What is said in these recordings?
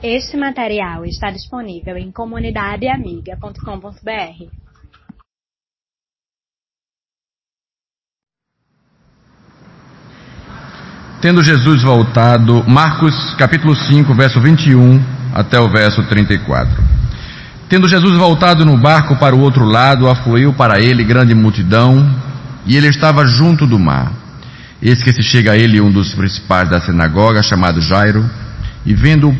Este material está disponível em comunidadeamiga.com.br. Tendo Jesus voltado, Marcos capítulo 5, verso 21 até o verso 34. Tendo Jesus voltado no barco para o outro lado, afluiu para ele grande multidão, e ele estava junto do mar. Eis que se chega a ele um dos principais da sinagoga, chamado Jairo, e vendo-o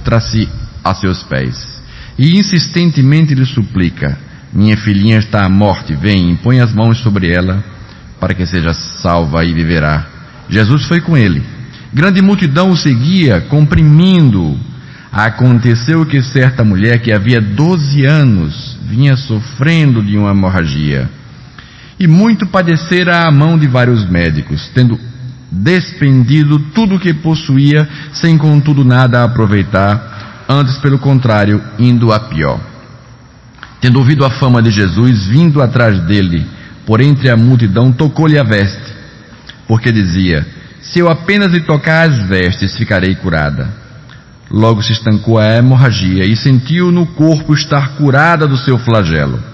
prostra-se a seus pés. E insistentemente lhe suplica: Minha filhinha está à morte, vem, impõe as mãos sobre ela, para que seja salva e viverá. Jesus foi com ele. Grande multidão o seguia, comprimindo. Aconteceu que certa mulher que havia 12 anos vinha sofrendo de uma hemorragia e muito padecera a mão de vários médicos, tendo despendido tudo o que possuía, sem contudo nada aproveitar, antes pelo contrário, indo a pior. Tendo ouvido a fama de Jesus, vindo atrás dele, por entre a multidão, tocou-lhe a veste, porque dizia: Se eu apenas lhe tocar as vestes, ficarei curada. Logo se estancou a hemorragia e sentiu no corpo estar curada do seu flagelo.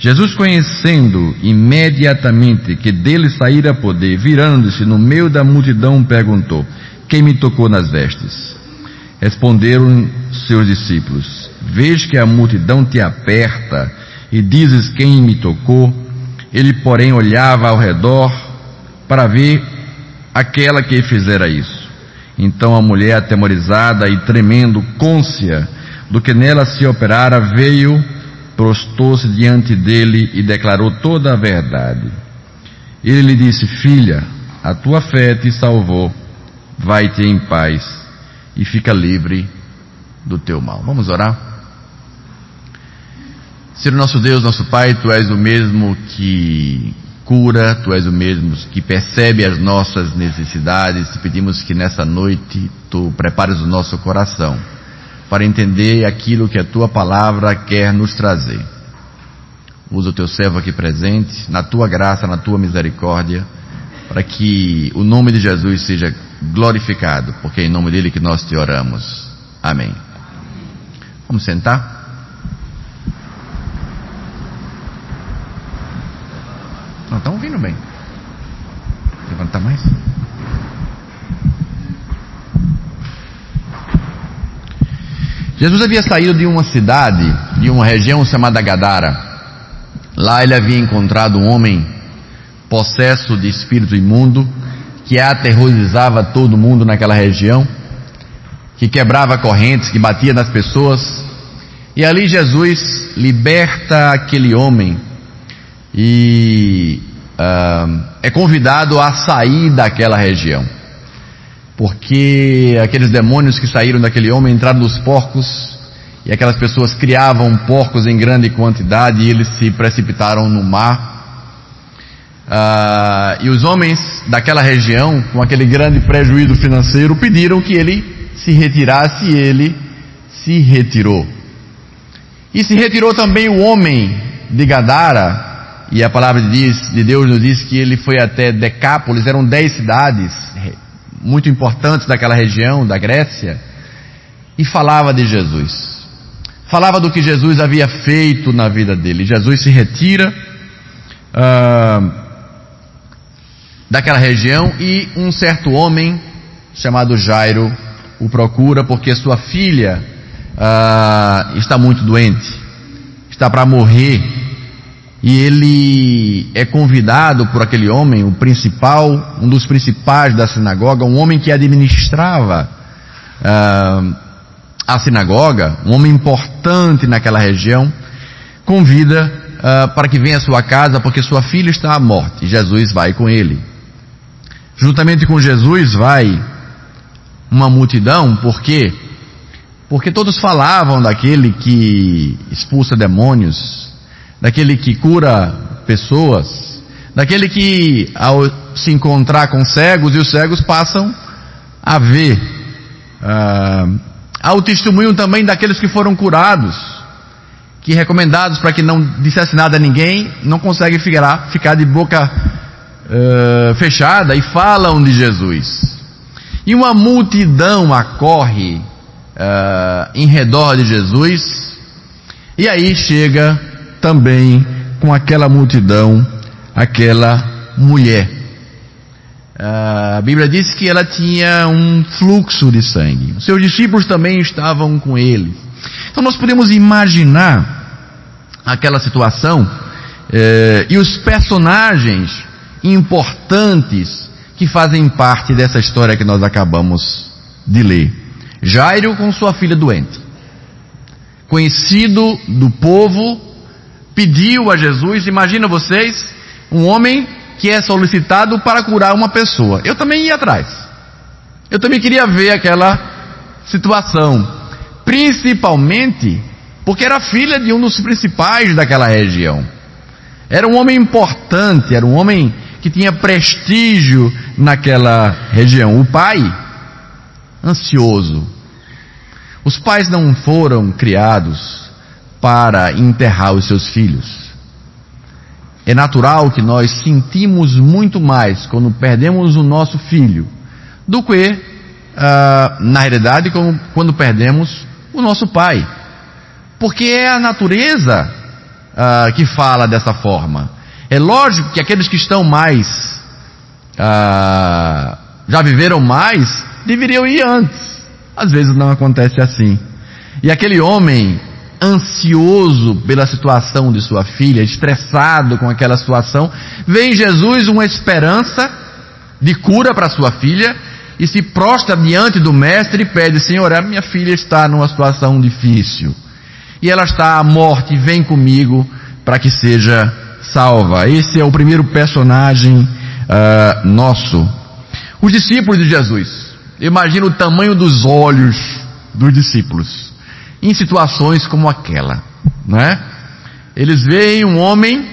Jesus, conhecendo imediatamente que dele saíra poder, virando-se no meio da multidão, perguntou: Quem me tocou nas vestes? Responderam seus discípulos: Vês que a multidão te aperta e dizes quem me tocou. Ele, porém, olhava ao redor para ver aquela que fizera isso. Então a mulher, atemorizada e tremendo, côncia do que nela se operara, veio prostou-se diante dele e declarou toda a verdade. Ele lhe disse: Filha, a tua fé te salvou, vai-te em paz e fica livre do teu mal. Vamos orar? Senhor nosso Deus, nosso Pai, tu és o mesmo que cura, tu és o mesmo que percebe as nossas necessidades. Te pedimos que nessa noite tu prepares o nosso coração para entender aquilo que a tua palavra quer nos trazer. Usa o teu servo aqui presente, na tua graça, na tua misericórdia, para que o nome de Jesus seja glorificado, porque é em nome dele que nós te oramos. Amém. Vamos sentar? Não estão ouvindo bem. Levanta mais. Jesus havia saído de uma cidade, de uma região chamada Gadara. Lá ele havia encontrado um homem possesso de espírito imundo, que aterrorizava todo mundo naquela região, que quebrava correntes, que batia nas pessoas. E ali Jesus liberta aquele homem e uh, é convidado a sair daquela região porque aqueles demônios que saíram daquele homem entraram nos porcos e aquelas pessoas criavam porcos em grande quantidade e eles se precipitaram no mar. Ah, e os homens daquela região, com aquele grande prejuízo financeiro, pediram que ele se retirasse e ele se retirou. E se retirou também o homem de Gadara, e a palavra de Deus nos diz que ele foi até Decápolis, eram dez cidades, muito importantes daquela região, da Grécia, e falava de Jesus. Falava do que Jesus havia feito na vida dele. Jesus se retira uh, daquela região e um certo homem chamado Jairo o procura porque sua filha uh, está muito doente, está para morrer e ele é convidado por aquele homem, o principal, um dos principais da sinagoga, um homem que administrava uh, a sinagoga, um homem importante naquela região, convida uh, para que venha à sua casa porque sua filha está à morte. Jesus vai com ele. Juntamente com Jesus vai uma multidão, por quê? Porque todos falavam daquele que expulsa demônios, daquele que cura pessoas, daquele que ao se encontrar com cegos e os cegos passam a ver. Ah, há o testemunho também daqueles que foram curados, que recomendados para que não dissesse nada a ninguém, não conseguem ficar, ficar de boca uh, fechada e falam de Jesus. E uma multidão acorre uh, em redor de Jesus. E aí chega também com aquela multidão, aquela mulher. A Bíblia diz que ela tinha um fluxo de sangue. Seus discípulos também estavam com ele. Então nós podemos imaginar aquela situação eh, e os personagens importantes que fazem parte dessa história que nós acabamos de ler. Jairo com sua filha doente. Conhecido do povo, pediu a Jesus, imagina vocês, um homem que é solicitado para curar uma pessoa. Eu também ia atrás. Eu também queria ver aquela situação. Principalmente porque era filha de um dos principais daquela região. Era um homem importante, era um homem que tinha prestígio naquela região. O pai, ansioso. Os pais não foram criados para enterrar os seus filhos. É natural que nós sentimos muito mais quando perdemos o nosso filho do que, uh, na realidade, quando perdemos o nosso pai. Porque é a natureza uh, que fala dessa forma. É lógico que aqueles que estão mais, uh, já viveram mais, deveriam ir antes. Às vezes não acontece assim. E aquele homem ansioso pela situação de sua filha, estressado com aquela situação, vê em Jesus uma esperança de cura para sua filha e se prostra diante do mestre e pede: Senhor, a minha filha está numa situação difícil e ela está à morte, vem comigo para que seja salva. Esse é o primeiro personagem uh, nosso. Os discípulos de Jesus. Imagina o tamanho dos olhos dos discípulos em situações como aquela, não é? Eles veem um homem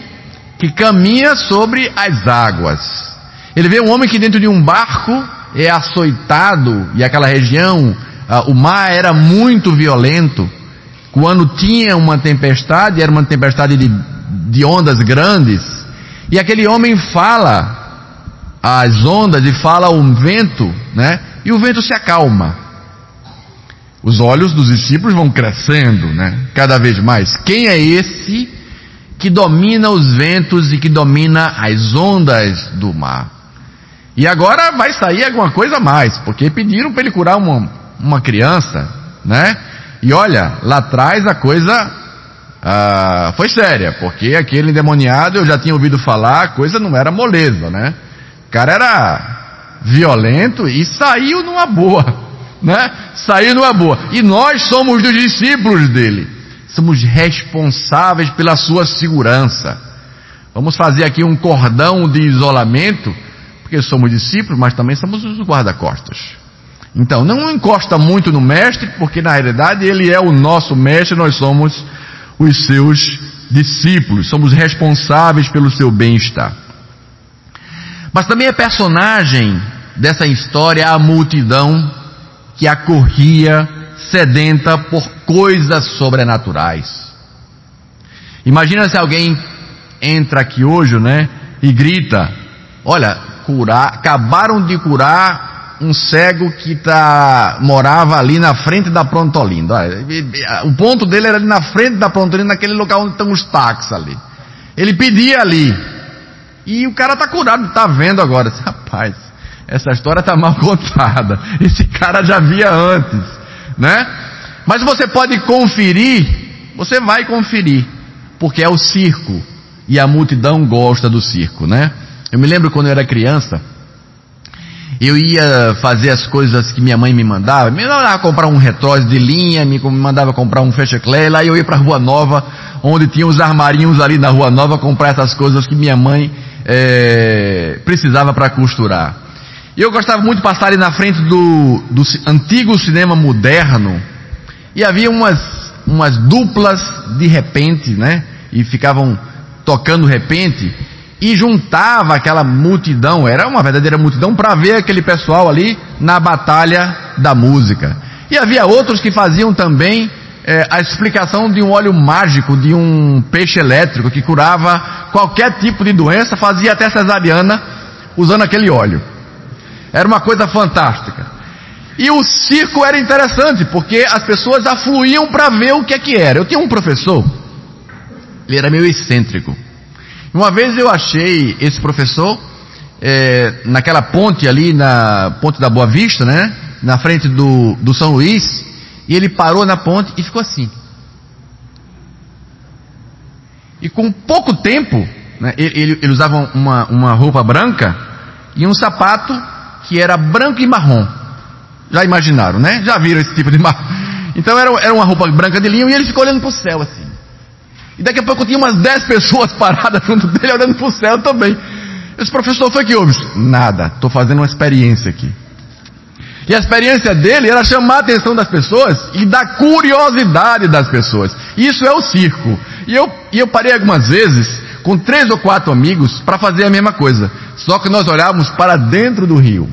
que caminha sobre as águas. Ele vê um homem que dentro de um barco é açoitado e aquela região, uh, o mar era muito violento. Quando tinha uma tempestade, era uma tempestade de, de ondas grandes, e aquele homem fala às ondas e fala ao vento, né? E o vento se acalma. Os olhos dos discípulos vão crescendo, né? Cada vez mais. Quem é esse que domina os ventos e que domina as ondas do mar? E agora vai sair alguma coisa a mais, porque pediram para ele curar uma, uma criança, né? E olha, lá atrás a coisa ah, foi séria, porque aquele endemoniado eu já tinha ouvido falar, a coisa não era moleza, né? O cara era violento e saiu numa boa, né? Saiu numa boa. E nós somos os discípulos dele. Somos responsáveis pela sua segurança. Vamos fazer aqui um cordão de isolamento, porque somos discípulos, mas também somos os guarda-costas. Então, não encosta muito no mestre, porque na realidade ele é o nosso mestre, nós somos os seus discípulos, somos responsáveis pelo seu bem-estar. Mas também é personagem dessa história a multidão que acorria sedenta por coisas sobrenaturais. Imagina se alguém entra aqui hoje, né, e grita: Olha, curar, acabaram de curar um cego que tá, morava ali na frente da Pronto Olinda. O ponto dele era ali na frente da Pronto Olinda, naquele local onde estão os táxis ali. Ele pedia ali. E o cara tá curado, tá vendo agora. Rapaz, essa história tá mal contada. Esse cara já via antes, né? Mas você pode conferir, você vai conferir, porque é o circo. E a multidão gosta do circo, né? Eu me lembro quando eu era criança, eu ia fazer as coisas que minha mãe me mandava, me mandava comprar um retrós de linha, me mandava comprar um fecha-clé, lá eu ia para a Rua Nova, onde tinha os armarinhos ali na Rua Nova, comprar essas coisas que minha mãe é, precisava para costurar. E eu gostava muito de passar ali na frente do, do antigo cinema moderno, e havia umas, umas duplas de repente, né? E ficavam tocando repente, e juntava aquela multidão, era uma verdadeira multidão, para ver aquele pessoal ali na batalha da música. E havia outros que faziam também é, a explicação de um óleo mágico, de um peixe elétrico que curava qualquer tipo de doença, fazia até cesariana usando aquele óleo. Era uma coisa fantástica. E o circo era interessante, porque as pessoas afluíam para ver o que é que era. Eu tinha um professor, ele era meio excêntrico. Uma vez eu achei esse professor é, naquela ponte ali, na ponte da Boa Vista, né? Na frente do, do São Luís, e ele parou na ponte e ficou assim. E com pouco tempo, né, ele, ele, usava uma, uma roupa branca e um sapato que era branco e marrom. Já imaginaram, né? Já viram esse tipo de marrom. Então era, era uma roupa branca de linho e ele ficou olhando para o céu assim. E daqui a pouco tinha umas 10 pessoas paradas junto dele olhando para o céu também. Esse professor foi que houve? Nada, estou fazendo uma experiência aqui. E a experiência dele era chamar a atenção das pessoas e da curiosidade das pessoas. Isso é o circo. E eu, e eu parei algumas vezes com três ou quatro amigos para fazer a mesma coisa. Só que nós olhávamos para dentro do rio.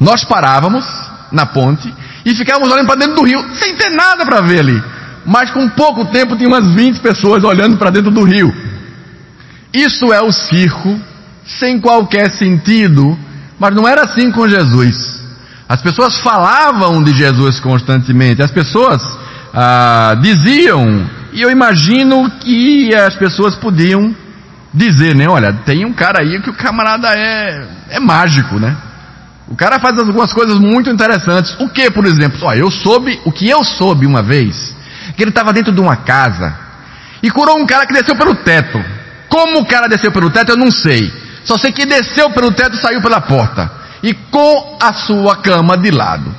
Nós parávamos na ponte e ficávamos olhando para dentro do rio, sem ter nada para ver ali. Mas com pouco tempo tinha umas 20 pessoas olhando para dentro do rio. Isso é o circo, sem qualquer sentido, mas não era assim com Jesus. As pessoas falavam de Jesus constantemente, as pessoas ah, diziam, e eu imagino que as pessoas podiam dizer, né? Olha, tem um cara aí que o camarada é, é mágico, né? O cara faz algumas coisas muito interessantes. O que, por exemplo? Ó, eu soube, o que eu soube uma vez, que ele estava dentro de uma casa e curou um cara que desceu pelo teto. Como o cara desceu pelo teto, eu não sei. Só sei que desceu pelo teto e saiu pela porta. E com a sua cama de lado.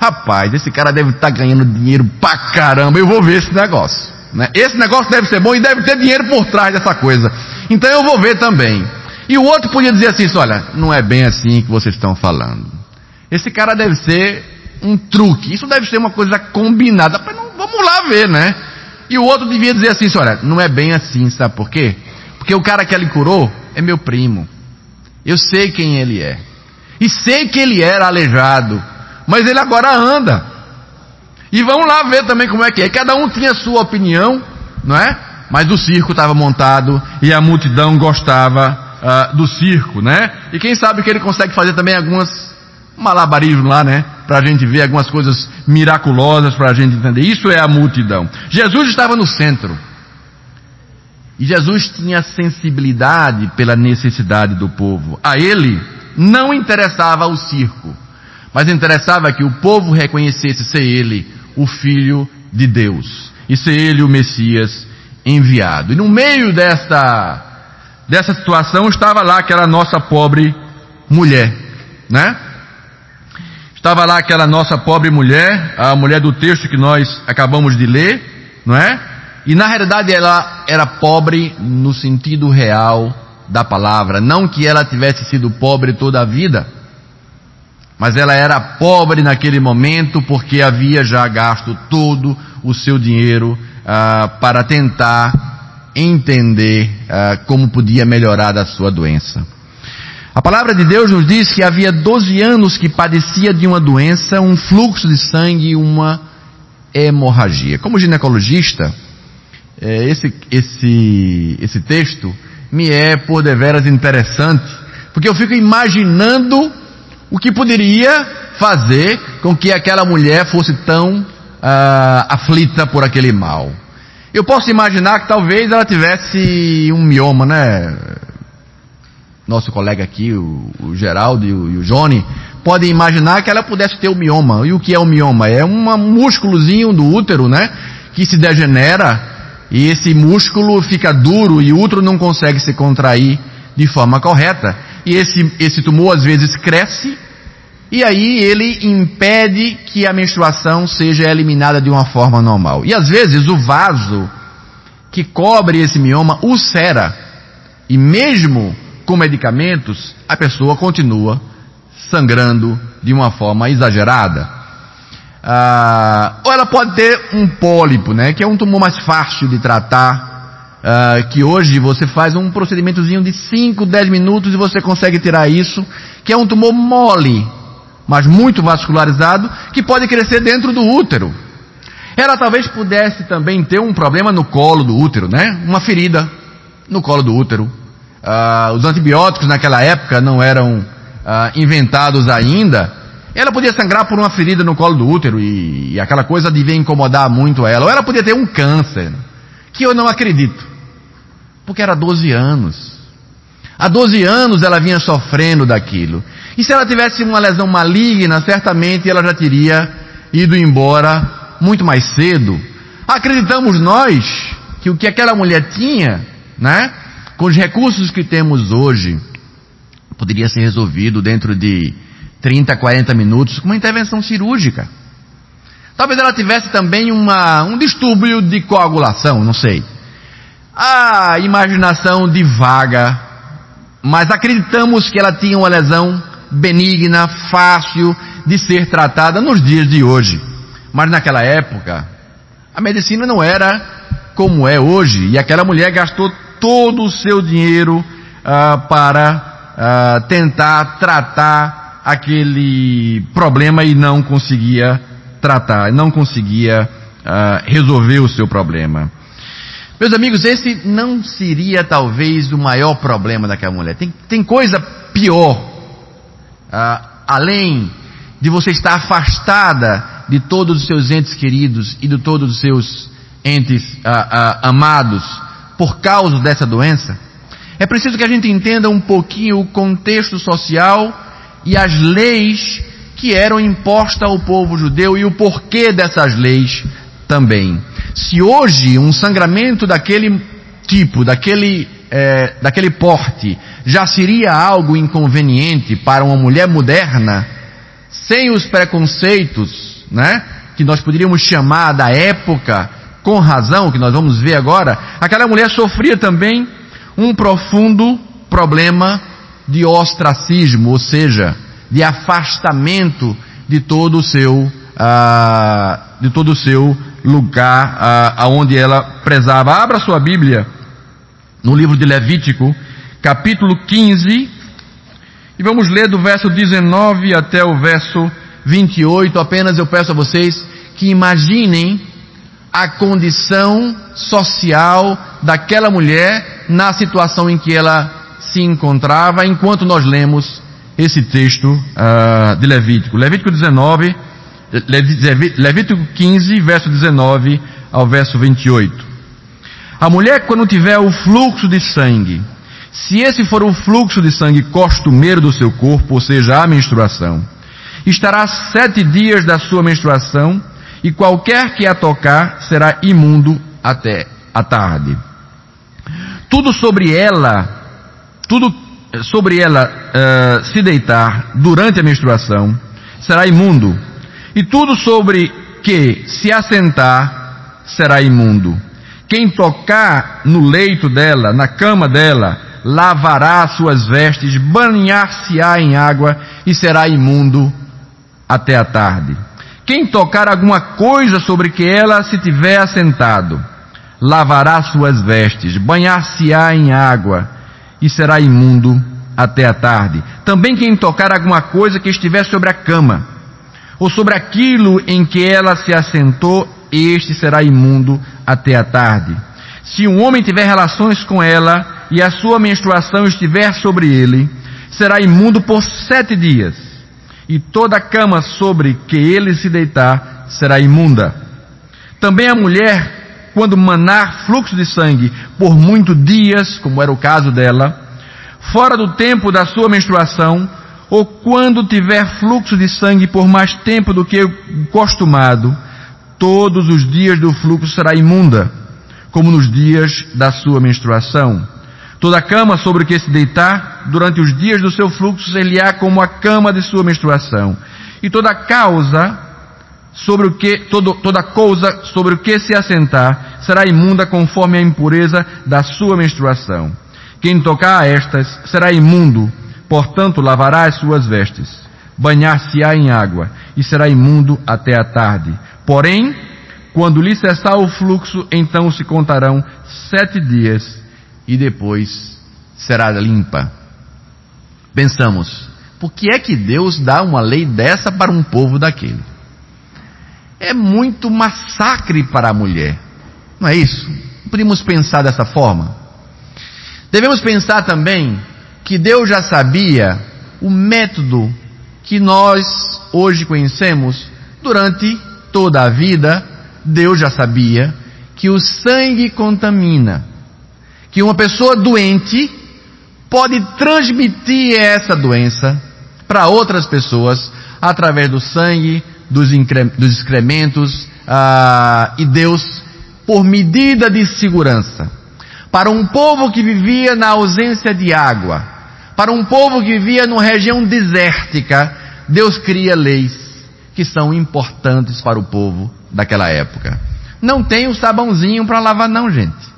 Rapaz, esse cara deve estar tá ganhando dinheiro pra caramba. Eu vou ver esse negócio. Né? Esse negócio deve ser bom e deve ter dinheiro por trás dessa coisa. Então eu vou ver também. E o outro podia dizer assim: olha, não é bem assim que vocês estão falando. Esse cara deve ser um truque. Isso deve ser uma coisa combinada. Mas não, vamos lá ver, né? E o outro devia dizer assim: olha, não é bem assim, sabe por quê? Porque o cara que ele curou é meu primo. Eu sei quem ele é. E sei que ele era aleijado. Mas ele agora anda. E vamos lá ver também como é que é. Cada um tinha sua opinião, não é? Mas o circo estava montado e a multidão gostava uh, do circo, né? E quem sabe que ele consegue fazer também algumas malabarismos lá, né? Para a gente ver algumas coisas miraculosas para a gente entender. Isso é a multidão. Jesus estava no centro. E Jesus tinha sensibilidade pela necessidade do povo. A ele não interessava o circo, mas interessava que o povo reconhecesse ser ele o Filho de Deus e ser ele o Messias enviado. E no meio desta, dessa situação estava lá aquela nossa pobre mulher, né? Estava lá aquela nossa pobre mulher, a mulher do texto que nós acabamos de ler, não é? E na realidade ela era pobre no sentido real da palavra, não que ela tivesse sido pobre toda a vida, mas ela era pobre naquele momento porque havia já gasto todo o seu dinheiro ah, para tentar entender ah, como podia melhorar da sua doença. A palavra de Deus nos diz que havia 12 anos que padecia de uma doença, um fluxo de sangue e uma hemorragia. Como ginecologista, é, esse, esse, esse texto me é por deveras interessante, porque eu fico imaginando o que poderia fazer com que aquela mulher fosse tão uh, aflita por aquele mal. Eu posso imaginar que talvez ela tivesse um mioma, né? nosso colega aqui, o, o Geraldo e o, e o Johnny, podem imaginar que ela pudesse ter o mioma. E o que é o mioma? É um músculozinho do útero, né? Que se degenera e esse músculo fica duro e o útero não consegue se contrair de forma correta. E esse, esse tumor às vezes cresce e aí ele impede que a menstruação seja eliminada de uma forma normal. E às vezes o vaso que cobre esse mioma ulcera. E mesmo com medicamentos, a pessoa continua sangrando de uma forma exagerada. Ah, ou ela pode ter um pólipo, né, que é um tumor mais fácil de tratar, ah, que hoje você faz um procedimentozinho de 5, 10 minutos e você consegue tirar isso, que é um tumor mole, mas muito vascularizado, que pode crescer dentro do útero. Ela talvez pudesse também ter um problema no colo do útero, né? Uma ferida no colo do útero. Ah, os antibióticos naquela época não eram ah, inventados ainda, Ela podia sangrar por uma ferida no colo do útero e, e aquela coisa devia incomodar muito ela. Ou ela podia ter um câncer, que eu não acredito. Porque era 12 anos. Há 12 anos ela vinha sofrendo daquilo. E se ela tivesse uma lesão maligna, certamente ela já teria ido embora muito mais cedo. Acreditamos nós que o que aquela mulher tinha, né, com os recursos que temos hoje, poderia ser resolvido dentro de 30, 40 minutos com uma intervenção cirúrgica. Talvez ela tivesse também uma, um distúrbio de coagulação, não sei. A imaginação divaga, mas acreditamos que ela tinha uma lesão benigna, fácil de ser tratada nos dias de hoje. Mas naquela época, a medicina não era como é hoje, e aquela mulher gastou todo o seu dinheiro uh, para uh, tentar tratar aquele problema e não conseguia tratar, não conseguia uh, resolver o seu problema. Meus amigos, esse não seria talvez o maior problema daquela mulher. Tem, tem coisa pior, uh, além de você estar afastada de todos os seus entes queridos e de todos os seus entes uh, amados por causa dessa doença. É preciso que a gente entenda um pouquinho o contexto social e as leis que eram impostas ao povo judeu e o porquê dessas leis também. Se hoje um sangramento daquele tipo, daquele, é, daquele porte, já seria algo inconveniente para uma mulher moderna, sem os preconceitos, né, que nós poderíamos chamar da época, com razão, que nós vamos ver agora, aquela mulher sofria também um profundo problema de ostracismo, ou seja, de afastamento de todo o seu, uh, de todo o seu lugar aonde ela prezava. Abra sua Bíblia no livro de Levítico, capítulo 15, e vamos ler do verso 19 até o verso 28. Apenas eu peço a vocês que imaginem a condição social daquela mulher na situação em que ela se encontrava enquanto nós lemos esse texto uh, de Levítico. Levítico 19, Levítico 15, verso 19 ao verso 28. A mulher, quando tiver o fluxo de sangue, se esse for o fluxo de sangue costumeiro do seu corpo, ou seja, a menstruação, estará sete dias da sua menstruação, e qualquer que a tocar será imundo até a tarde. Tudo sobre ela tudo sobre ela uh, se deitar durante a menstruação será imundo, e tudo sobre que se assentar será imundo. Quem tocar no leito dela, na cama dela, lavará suas vestes, banhar-se-á em água e será imundo até a tarde. Quem tocar alguma coisa sobre que ela se tiver assentado, lavará suas vestes, banhar-se-á em água e será imundo até a tarde. Também quem tocar alguma coisa que estiver sobre a cama, ou sobre aquilo em que ela se assentou, este será imundo até a tarde. Se um homem tiver relações com ela e a sua menstruação estiver sobre ele, será imundo por sete dias. E toda a cama sobre que ele se deitar será imunda. Também a mulher quando manar fluxo de sangue por muitos dias, como era o caso dela, fora do tempo da sua menstruação, ou quando tiver fluxo de sangue por mais tempo do que costumado, todos os dias do fluxo será imunda, como nos dias da sua menstruação. Toda cama sobre que se deitar durante os dias do seu fluxo ser-lhe-á como a cama de sua menstruação. E toda causa sobre o que, todo, toda coisa sobre o que se assentar será imunda conforme a impureza da sua menstruação. Quem tocar a estas será imundo, portanto lavará as suas vestes, banhar-se-á em água e será imundo até a tarde. Porém, quando lhe cessar o fluxo, então se contarão sete dias e depois será limpa. Pensamos, por que é que Deus dá uma lei dessa para um povo daquele? é muito massacre para a mulher. Não é isso? Podemos pensar dessa forma? Devemos pensar também que Deus já sabia o método que nós hoje conhecemos, durante toda a vida, Deus já sabia que o sangue contamina, que uma pessoa doente pode transmitir essa doença para outras pessoas através do sangue, dos, dos excrementos, ah, e Deus, por medida de segurança, para um povo que vivia na ausência de água, para um povo que vivia numa região desértica, Deus cria leis que são importantes para o povo daquela época. Não tem o sabãozinho para lavar, não, gente.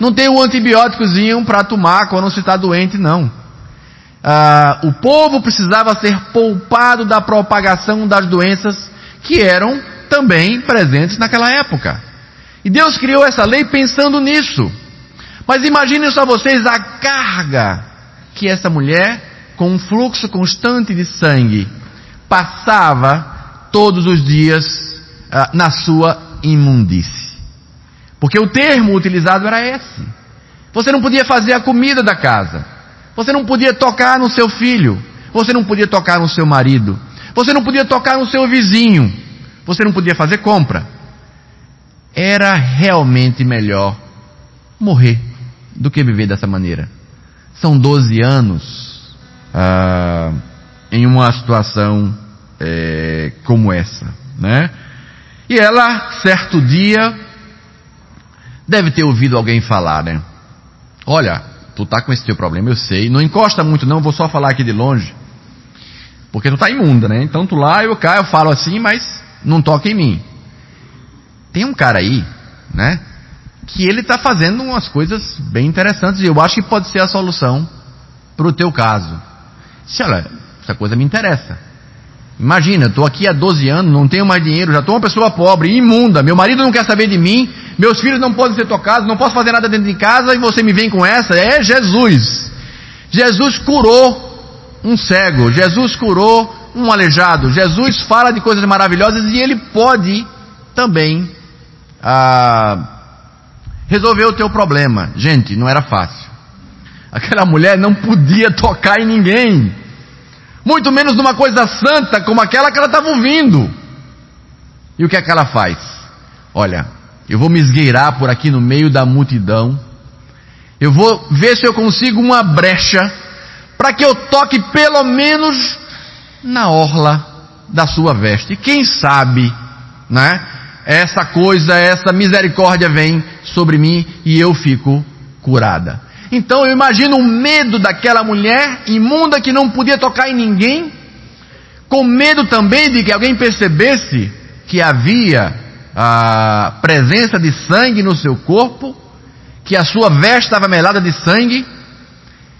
Não tem o antibióticozinho para tomar quando se está doente, não. Ah, o povo precisava ser poupado da propagação das doenças que eram também presentes naquela época. E Deus criou essa lei pensando nisso. Mas imaginem só vocês a carga que essa mulher, com um fluxo constante de sangue, passava todos os dias ah, na sua imundície. Porque o termo utilizado era esse. Você não podia fazer a comida da casa. Você não podia tocar no seu filho. Você não podia tocar no seu marido. Você não podia tocar no seu vizinho. Você não podia fazer compra. Era realmente melhor morrer do que viver dessa maneira. São 12 anos ah, em uma situação é, como essa, né? E ela, certo dia, deve ter ouvido alguém falar, né? Olha, tu tá com esse teu problema, eu sei. Não encosta muito não, vou só falar aqui de longe. Porque tu tá imunda, né? Então tu lá, eu cá, eu falo assim, mas não toca em mim. Tem um cara aí, né? Que ele tá fazendo umas coisas bem interessantes e eu acho que pode ser a solução para o teu caso. Se olha, essa coisa me interessa. Imagina, estou aqui há 12 anos, não tenho mais dinheiro, já estou uma pessoa pobre, imunda, meu marido não quer saber de mim, meus filhos não podem ser tocados, não posso fazer nada dentro de casa e você me vem com essa? É Jesus. Jesus curou um cego, Jesus curou um aleijado, Jesus fala de coisas maravilhosas e ele pode também ah, resolver o teu problema. Gente, não era fácil. Aquela mulher não podia tocar em ninguém muito menos numa coisa santa como aquela que ela estava ouvindo. E o que é que ela faz? Olha, eu vou me esgueirar por aqui no meio da multidão, eu vou ver se eu consigo uma brecha para que eu toque pelo menos na orla da sua veste. Quem sabe, né? Essa coisa, essa misericórdia vem sobre mim e eu fico curada. Então eu imagino o medo daquela mulher imunda que não podia tocar em ninguém, com medo também de que alguém percebesse que havia a presença de sangue no seu corpo, que a sua veste estava melada de sangue,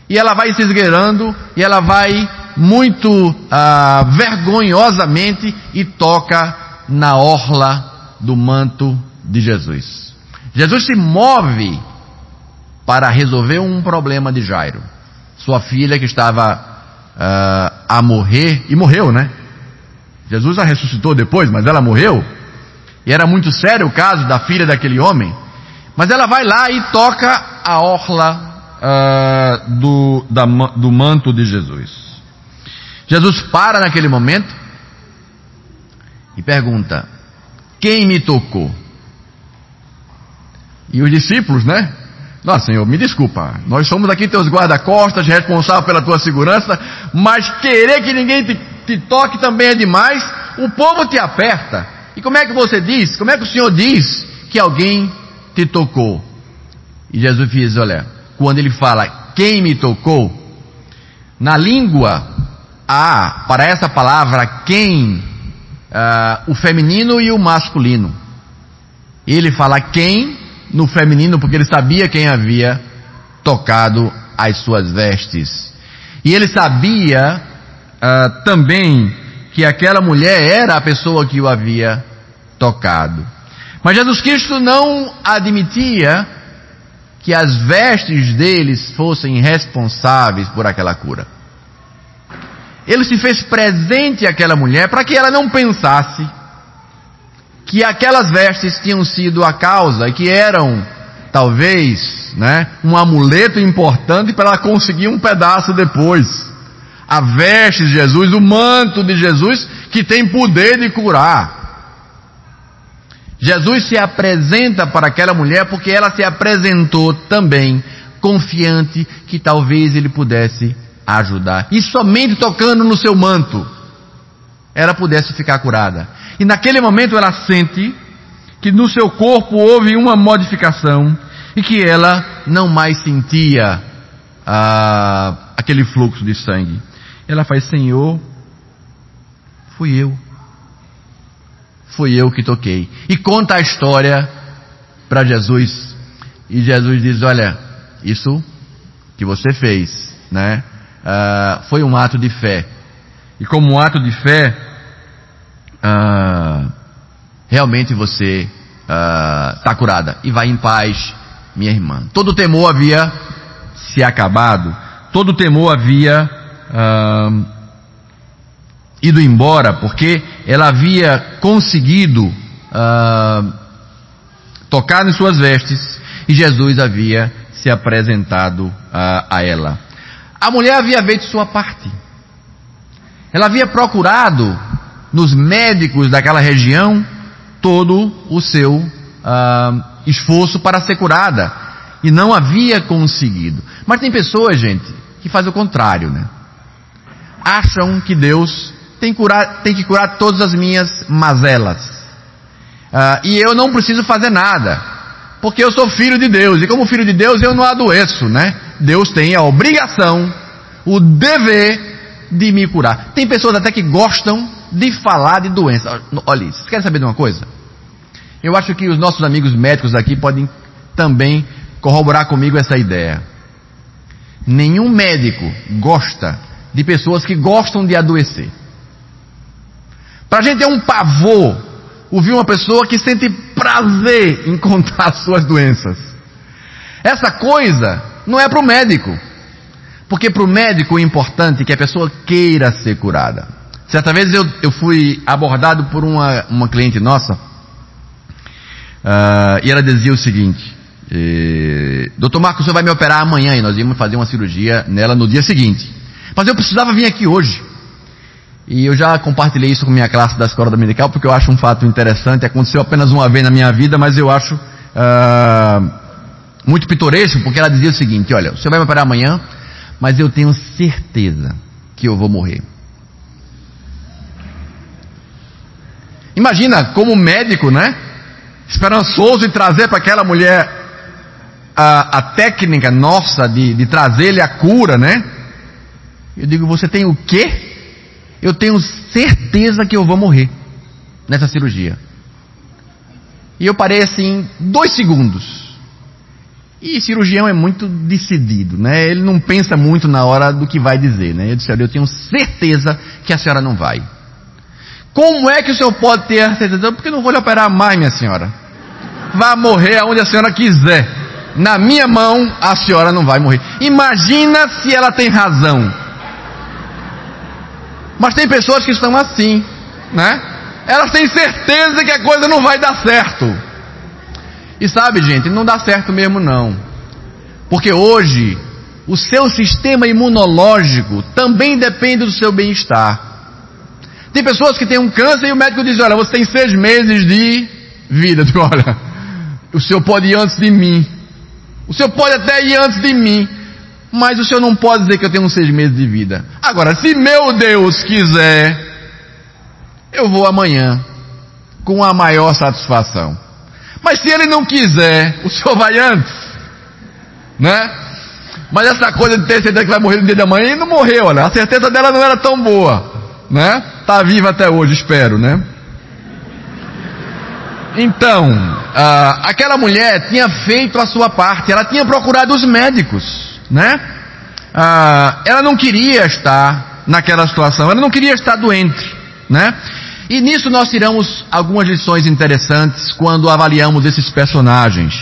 e ela vai se esgueirando, e ela vai muito ah, vergonhosamente e toca na orla do manto de Jesus. Jesus se move para resolver um problema de Jairo. Sua filha que estava uh, a morrer, e morreu, né? Jesus a ressuscitou depois, mas ela morreu. E era muito sério o caso da filha daquele homem. Mas ela vai lá e toca a orla uh, do, da, do manto de Jesus. Jesus para naquele momento e pergunta: Quem me tocou? E os discípulos, né? Nossa, Senhor, me desculpa. Nós somos aqui teus guarda-costas, responsável pela tua segurança, mas querer que ninguém te, te, toque também é demais. O povo te aperta. E como é que você diz? Como é que o Senhor diz que alguém te tocou? E Jesus diz: Olha, quando ele fala quem me tocou, na língua há para essa palavra quem uh, o feminino e o masculino. Ele fala quem no feminino porque ele sabia quem havia tocado as suas vestes. E ele sabia uh, também que aquela mulher era a pessoa que o havia tocado. Mas Jesus Cristo não admitia que as vestes deles fossem responsáveis por aquela cura. Ele se fez presente àquela mulher para que ela não pensasse que aquelas vestes tinham sido a causa, que eram talvez, né, um amuleto importante para ela conseguir um pedaço depois. a veste de Jesus, o manto de Jesus, que tem poder de curar. Jesus se apresenta para aquela mulher porque ela se apresentou também confiante que talvez ele pudesse ajudar. E somente tocando no seu manto, ela pudesse ficar curada. E naquele momento ela sente que no seu corpo houve uma modificação e que ela não mais sentia ah, aquele fluxo de sangue. Ela faz, Senhor, fui eu. Fui eu que toquei. E conta a história para Jesus. E Jesus diz: Olha, isso que você fez, né? Uh, foi um ato de fé. E como um ato de fé, uh, realmente você está uh, curada. E vai em paz, minha irmã. Todo temor havia se acabado, todo temor havia ido embora, porque ela havia conseguido tocar em suas vestes e Jesus havia se apresentado a ela. A mulher havia feito sua parte. Ela havia procurado nos médicos daquela região todo o seu uh, esforço para ser curada e não havia conseguido. Mas tem pessoas, gente, que fazem o contrário, né? Acham que Deus tem, curar, tem que curar todas as minhas mazelas. Uh, e eu não preciso fazer nada, porque eu sou filho de Deus, e como filho de Deus eu não adoeço, né? Deus tem a obrigação, o dever de me curar. Tem pessoas até que gostam de falar de doença. Olha, vocês querem saber de uma coisa? Eu acho que os nossos amigos médicos aqui podem também corroborar comigo essa ideia. Nenhum médico gosta de pessoas que gostam de adoecer. Para a gente é um pavor ouvir uma pessoa que sente prazer em contar suas doenças. Essa coisa não é para o médico. Porque para o médico é importante que a pessoa queira ser curada. Certa vez eu, eu fui abordado por uma, uma cliente nossa, uh, e ela dizia o seguinte, eh, Doutor Marcos, você vai me operar amanhã e nós íamos fazer uma cirurgia nela no dia seguinte. Mas eu precisava vir aqui hoje. E eu já compartilhei isso com minha classe da escola dominical, porque eu acho um fato interessante. Aconteceu apenas uma vez na minha vida, mas eu acho uh, muito pitoresco, porque ela dizia o seguinte: Olha, você vai me operar amanhã, mas eu tenho certeza que eu vou morrer. Imagina como médico, né? Esperançoso em trazer para aquela mulher a, a técnica nossa de, de trazer-lhe a cura, né? Eu digo, você tem o quê? Eu tenho certeza que eu vou morrer nessa cirurgia. E eu parei assim, dois segundos. E cirurgião é muito decidido, né? Ele não pensa muito na hora do que vai dizer, né? Eu disse, olha, eu tenho certeza que a senhora não vai. Como é que o senhor pode ter certeza? Porque eu não vou lhe operar mais, minha senhora. Vá morrer aonde a senhora quiser. Na minha mão, a senhora não vai morrer. Imagina se ela tem razão. Mas tem pessoas que estão assim, né? Elas têm certeza que a coisa não vai dar certo. E sabe, gente, não dá certo mesmo não. Porque hoje o seu sistema imunológico também depende do seu bem-estar. Tem pessoas que têm um câncer e o médico diz: Olha, você tem seis meses de vida. Olha, o senhor pode ir antes de mim. O senhor pode até ir antes de mim. Mas o senhor não pode dizer que eu tenho seis meses de vida. Agora, se meu Deus quiser, eu vou amanhã com a maior satisfação. Mas se ele não quiser, o senhor vai antes, né? Mas essa coisa de ter certeza que vai morrer no dia da manhã, e não morreu, olha. A certeza dela não era tão boa, né? Tá viva até hoje, espero, né? Então, ah, aquela mulher tinha feito a sua parte, ela tinha procurado os médicos, né? Ah, ela não queria estar naquela situação, ela não queria estar doente, né? E nisso nós tiramos algumas lições interessantes quando avaliamos esses personagens.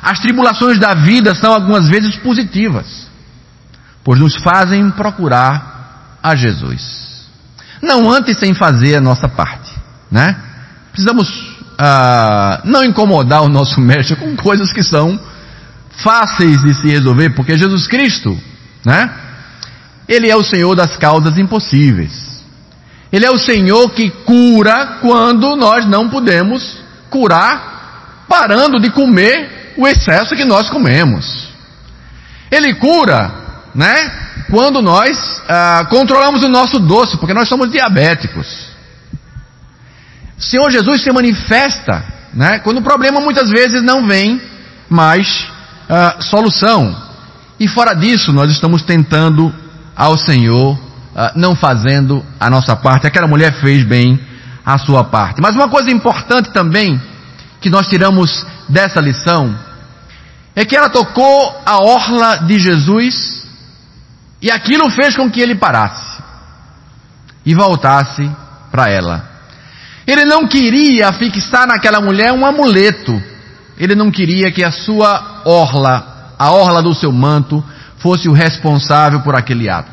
As tribulações da vida são algumas vezes positivas, pois nos fazem procurar a Jesus. Não antes sem fazer a nossa parte, né? Precisamos ah, não incomodar o nosso mestre com coisas que são fáceis de se resolver, porque Jesus Cristo, né? Ele é o Senhor das causas impossíveis. Ele é o Senhor que cura quando nós não podemos curar, parando de comer o excesso que nós comemos. Ele cura, né? Quando nós ah, controlamos o nosso doce, porque nós somos diabéticos. O Senhor Jesus se manifesta, né? Quando o problema muitas vezes não vem mais ah, solução. E fora disso, nós estamos tentando ao Senhor, ah, não fazendo a nossa parte. Aquela mulher fez bem a sua parte. Mas uma coisa importante também que nós tiramos dessa lição é que ela tocou a orla de Jesus e aquilo fez com que ele parasse e voltasse para ela. Ele não queria fixar naquela mulher um amuleto. Ele não queria que a sua orla, a orla do seu manto, fosse o responsável por aquele ato.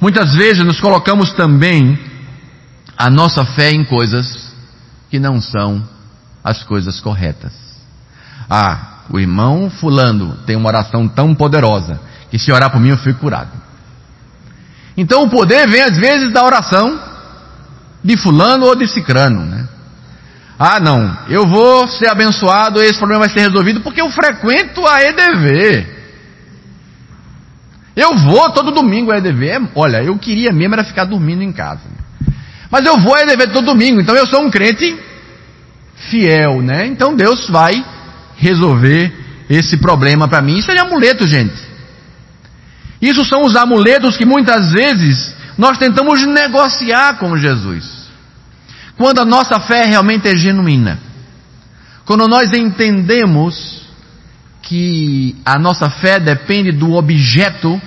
Muitas vezes nos colocamos também a nossa fé em coisas que não são as coisas corretas. Ah, o irmão fulano tem uma oração tão poderosa que se orar por mim eu fico curado. Então o poder vem às vezes da oração de fulano ou de cicrano, né? Ah, não, eu vou ser abençoado, esse problema vai ser resolvido porque eu frequento a EDV. Eu vou todo domingo a EDV. Olha, eu queria mesmo era ficar dormindo em casa. Mas eu vou a EDV todo domingo, então eu sou um crente fiel, né? Então Deus vai resolver esse problema para mim. Isso é amuleto, gente. Isso são os amuletos que muitas vezes nós tentamos negociar com Jesus. Quando a nossa fé realmente é genuína. Quando nós entendemos que a nossa fé depende do objeto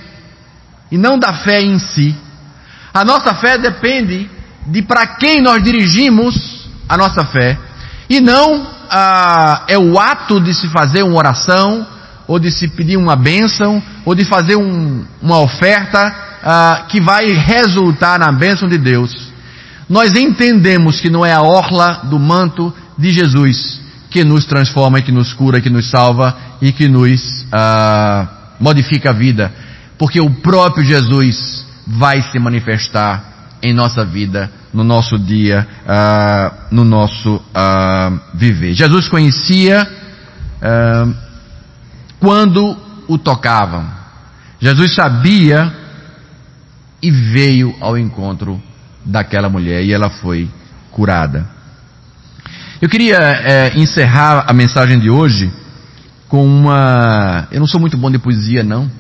e não da fé em si. A nossa fé depende de para quem nós dirigimos a nossa fé e não ah, é o ato de se fazer uma oração, ou de se pedir uma bênção, ou de fazer um, uma oferta ah, que vai resultar na bênção de Deus. Nós entendemos que não é a orla do manto de Jesus que nos transforma, que nos cura, que nos salva e que nos ah, modifica a vida, porque o próprio Jesus vai se manifestar em nossa vida, no nosso dia, uh, no nosso uh, viver. Jesus conhecia uh, quando o tocavam. Jesus sabia e veio ao encontro daquela mulher e ela foi curada. Eu queria é, encerrar a mensagem de hoje com uma. Eu não sou muito bom de poesia, não,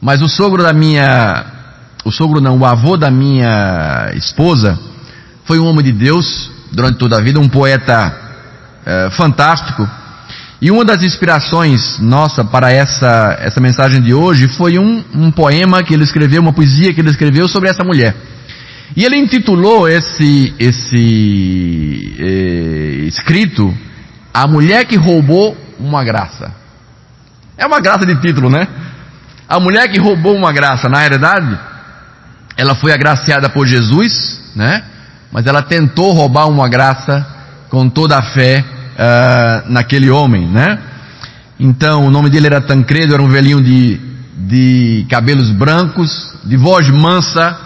mas o sogro da minha o sogro não, o avô da minha esposa, foi um homem de Deus durante toda a vida, um poeta é, fantástico. E uma das inspirações nossa para essa, essa mensagem de hoje foi um, um poema que ele escreveu, uma poesia que ele escreveu sobre essa mulher. E ele intitulou esse, esse eh, escrito A Mulher que Roubou uma Graça. É uma graça de título, né? A mulher que roubou uma graça, na realidade, ela foi agraciada por Jesus, né? Mas ela tentou roubar uma graça com toda a fé uh, naquele homem, né? Então, o nome dele era Tancredo, era um velhinho de, de cabelos brancos, de voz mansa,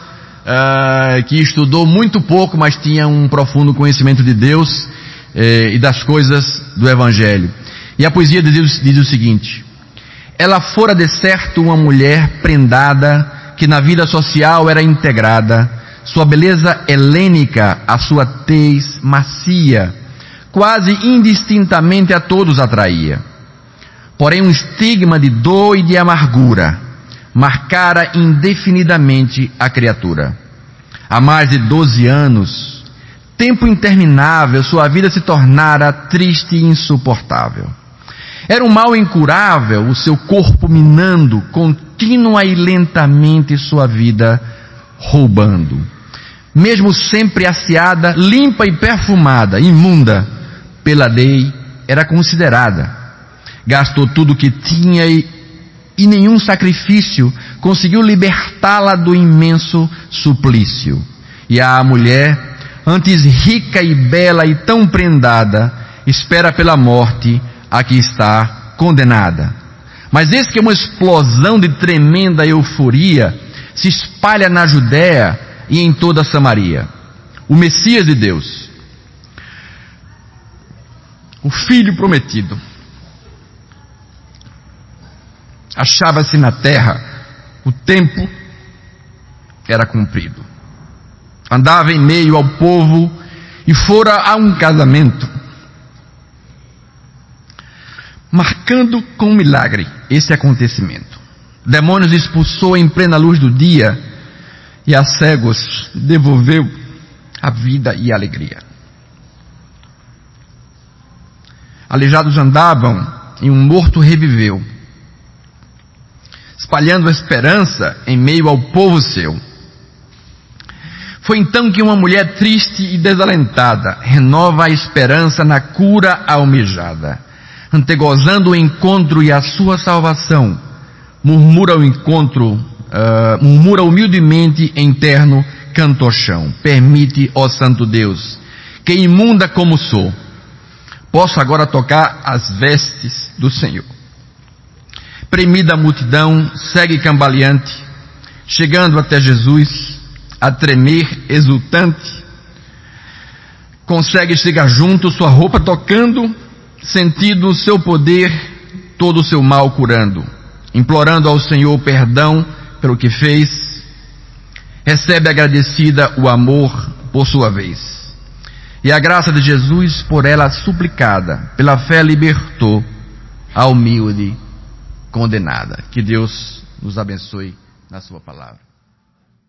uh, que estudou muito pouco, mas tinha um profundo conhecimento de Deus eh, e das coisas do Evangelho. E a poesia diz, diz o seguinte: Ela fora de certo uma mulher prendada que na vida social era integrada, sua beleza helênica, a sua tez macia, quase indistintamente a todos atraía. Porém, um estigma de dor e de amargura marcara indefinidamente a criatura. Há mais de doze anos, tempo interminável, sua vida se tornara triste e insuportável. Era um mal incurável, o seu corpo minando contínua e lentamente sua vida roubando. Mesmo sempre asseada, limpa e perfumada, imunda, pela lei era considerada. Gastou tudo o que tinha e, e nenhum sacrifício conseguiu libertá-la do imenso suplício. E a mulher, antes rica e bela e tão prendada, espera pela morte a que está condenada. Mas eis que uma explosão de tremenda euforia se espalha na Judéia e em toda a Samaria. O Messias de Deus, o Filho prometido, achava-se na terra, o tempo era cumprido. Andava em meio ao povo e fora a um casamento, marcando com milagre esse acontecimento. Demônios expulsou em plena luz do dia e a cegos devolveu a vida e a alegria. Aleijados andavam e um morto reviveu espalhando esperança em meio ao povo seu. Foi então que uma mulher triste e desalentada renova a esperança na cura almejada, antegozando o encontro e a sua salvação, murmura o encontro, uh, murmura humildemente em terno cantochão. Permite, ó Santo Deus, que imunda como sou, posso agora tocar as vestes do Senhor premida multidão segue cambaleante, chegando até Jesus, a tremer, exultante. Consegue chegar junto, sua roupa tocando, sentindo o seu poder, todo o seu mal curando, implorando ao Senhor perdão pelo que fez. Recebe agradecida o amor por sua vez. E a graça de Jesus, por ela suplicada, pela fé libertou a humilde condenada. Que Deus nos abençoe na Sua palavra.